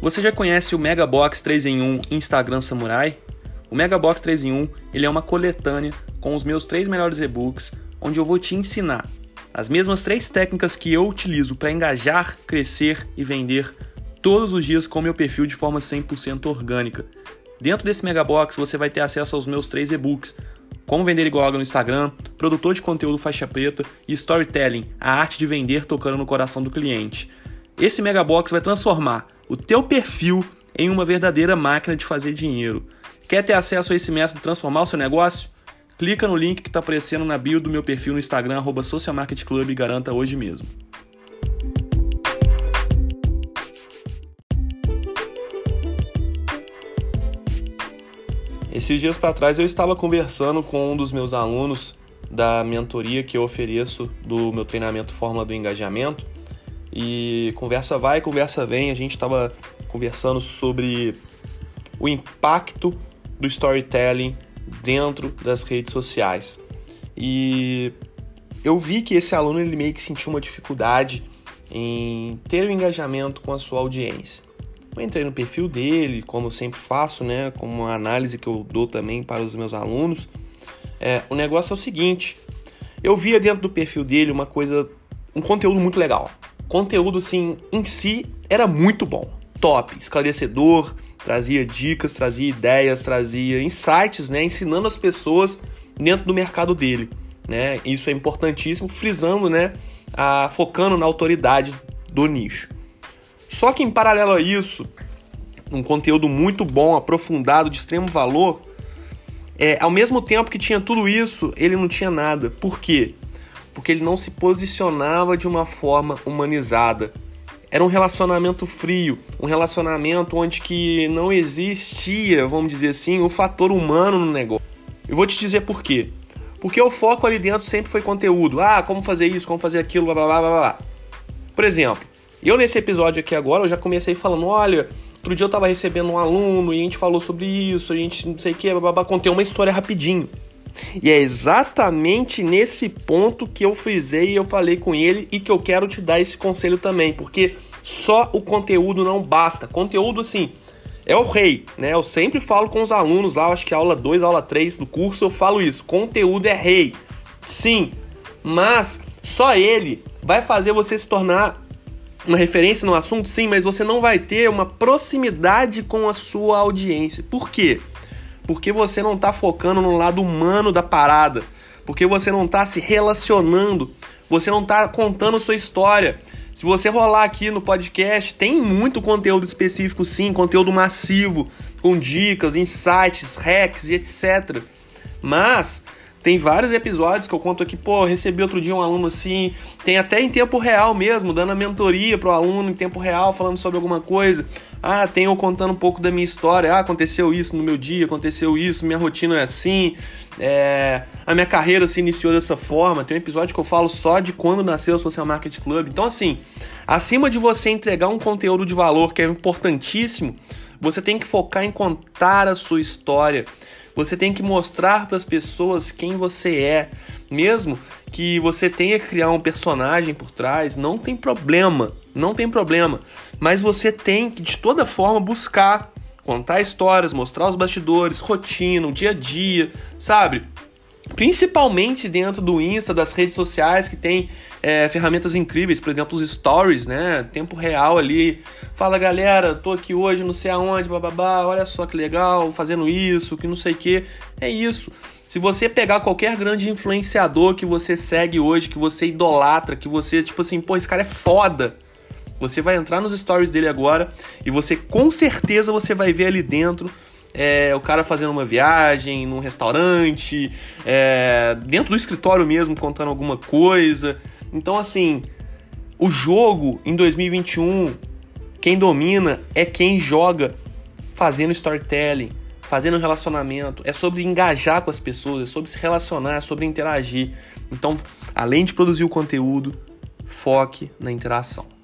Você já conhece o Megabox 3 em 1 Instagram Samurai? O Megabox 3 em 1 ele é uma coletânea com os meus três melhores e-books, onde eu vou te ensinar as mesmas três técnicas que eu utilizo para engajar, crescer e vender todos os dias com meu perfil de forma 100% orgânica. Dentro desse Megabox você vai ter acesso aos meus três e-books, como vender igual água no Instagram, produtor de conteúdo faixa preta e storytelling, a arte de vender tocando no coração do cliente. Esse Megabox vai transformar o teu perfil em uma verdadeira máquina de fazer dinheiro. Quer ter acesso a esse método transformar o seu negócio? Clica no link que está aparecendo na bio do meu perfil no Instagram, arroba Social Market Club e garanta hoje mesmo. Esses dias para trás eu estava conversando com um dos meus alunos da mentoria que eu ofereço do meu treinamento Fórmula do Engajamento e conversa vai, conversa vem. A gente estava conversando sobre o impacto do storytelling dentro das redes sociais. E eu vi que esse aluno ele meio que sentiu uma dificuldade em ter o um engajamento com a sua audiência. Eu entrei no perfil dele, como sempre faço, né, como uma análise que eu dou também para os meus alunos. É, o negócio é o seguinte: eu via dentro do perfil dele uma coisa, um conteúdo muito legal conteúdo assim em si era muito bom, top, esclarecedor, trazia dicas, trazia ideias, trazia insights, né, ensinando as pessoas dentro do mercado dele, né? Isso é importantíssimo, frisando, né, a, focando na autoridade do nicho. Só que em paralelo a isso, um conteúdo muito bom, aprofundado, de extremo valor, é, ao mesmo tempo que tinha tudo isso, ele não tinha nada. Por quê? Porque ele não se posicionava de uma forma humanizada. Era um relacionamento frio, um relacionamento onde que não existia, vamos dizer assim, o fator humano no negócio. Eu vou te dizer por quê. Porque o foco ali dentro sempre foi conteúdo. Ah, como fazer isso, como fazer aquilo, blá blá blá blá blá. Por exemplo, eu nesse episódio aqui agora, eu já comecei falando, olha, outro dia eu tava recebendo um aluno e a gente falou sobre isso, a gente não sei o que, blá contei uma história rapidinho. E é exatamente nesse ponto que eu frisei e eu falei com ele e que eu quero te dar esse conselho também, porque só o conteúdo não basta. Conteúdo assim é o rei, né? Eu sempre falo com os alunos lá, acho que aula 2, aula 3 do curso, eu falo isso. Conteúdo é rei. Sim, mas só ele vai fazer você se tornar uma referência no assunto, sim, mas você não vai ter uma proximidade com a sua audiência. Por quê? Porque você não está focando no lado humano da parada, porque você não está se relacionando, você não está contando sua história. Se você rolar aqui no podcast, tem muito conteúdo específico, sim, conteúdo massivo, com dicas, insights, hacks e etc. Mas tem vários episódios que eu conto aqui, pô, recebi outro dia um aluno assim, tem até em tempo real mesmo, dando a mentoria pro aluno em tempo real, falando sobre alguma coisa. Ah, tem eu contando um pouco da minha história. Ah, aconteceu isso no meu dia, aconteceu isso, minha rotina é assim. É... A minha carreira se iniciou dessa forma. Tem um episódio que eu falo só de quando nasceu o Social Market Club. Então, assim, acima de você entregar um conteúdo de valor que é importantíssimo, você tem que focar em contar a sua história. Você tem que mostrar para as pessoas quem você é. Mesmo que você tenha que criar um personagem por trás, não tem problema, não tem problema. Mas você tem que de toda forma buscar contar histórias, mostrar os bastidores, rotina, o dia a dia, sabe? Principalmente dentro do Insta, das redes sociais que tem é, ferramentas incríveis, por exemplo, os stories, né? Tempo real ali. Fala galera, tô aqui hoje, não sei aonde, bababá, olha só que legal, fazendo isso, que não sei o que. É isso. Se você pegar qualquer grande influenciador que você segue hoje, que você idolatra, que você, tipo assim, pô, esse cara é foda. Você vai entrar nos stories dele agora e você com certeza você vai ver ali dentro é, o cara fazendo uma viagem num restaurante, é, dentro do escritório mesmo contando alguma coisa. Então, assim, o jogo em 2021, quem domina é quem joga fazendo storytelling, fazendo relacionamento. É sobre engajar com as pessoas, é sobre se relacionar, é sobre interagir. Então, além de produzir o conteúdo, foque na interação.